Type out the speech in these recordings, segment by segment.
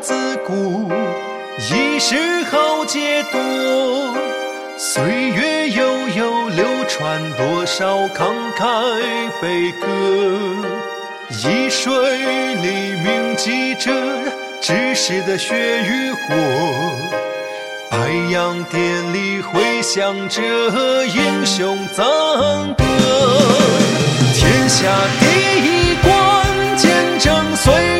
自古一时豪杰多，岁月悠悠流传多少慷慨悲歌。易水里铭记着志士的血与火，白洋淀里回响着英雄赞歌。天下第一关，见证岁月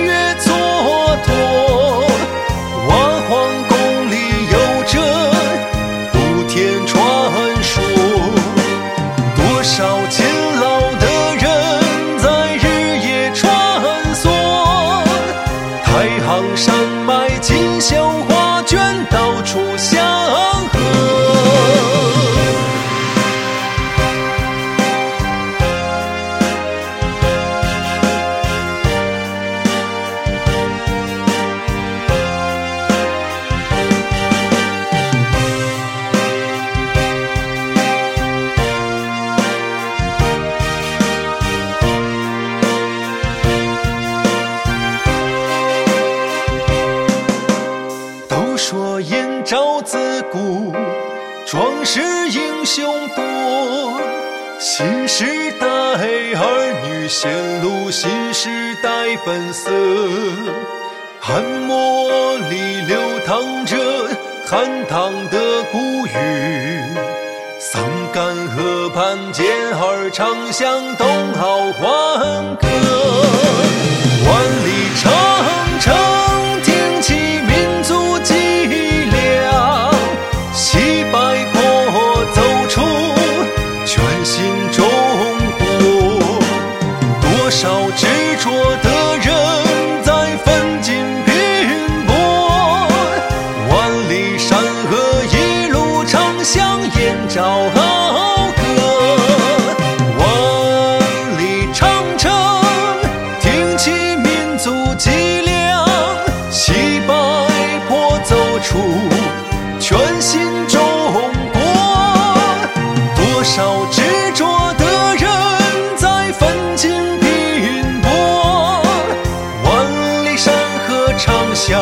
太行山脉锦绣画说燕赵自古壮士英雄多，新时代儿女显露新时代本色。汉末里流淌着汉唐的古语，桑干河畔健儿唱响东皋欢歌出全新中国。多少执着的人在奋进拼搏，万里山河唱响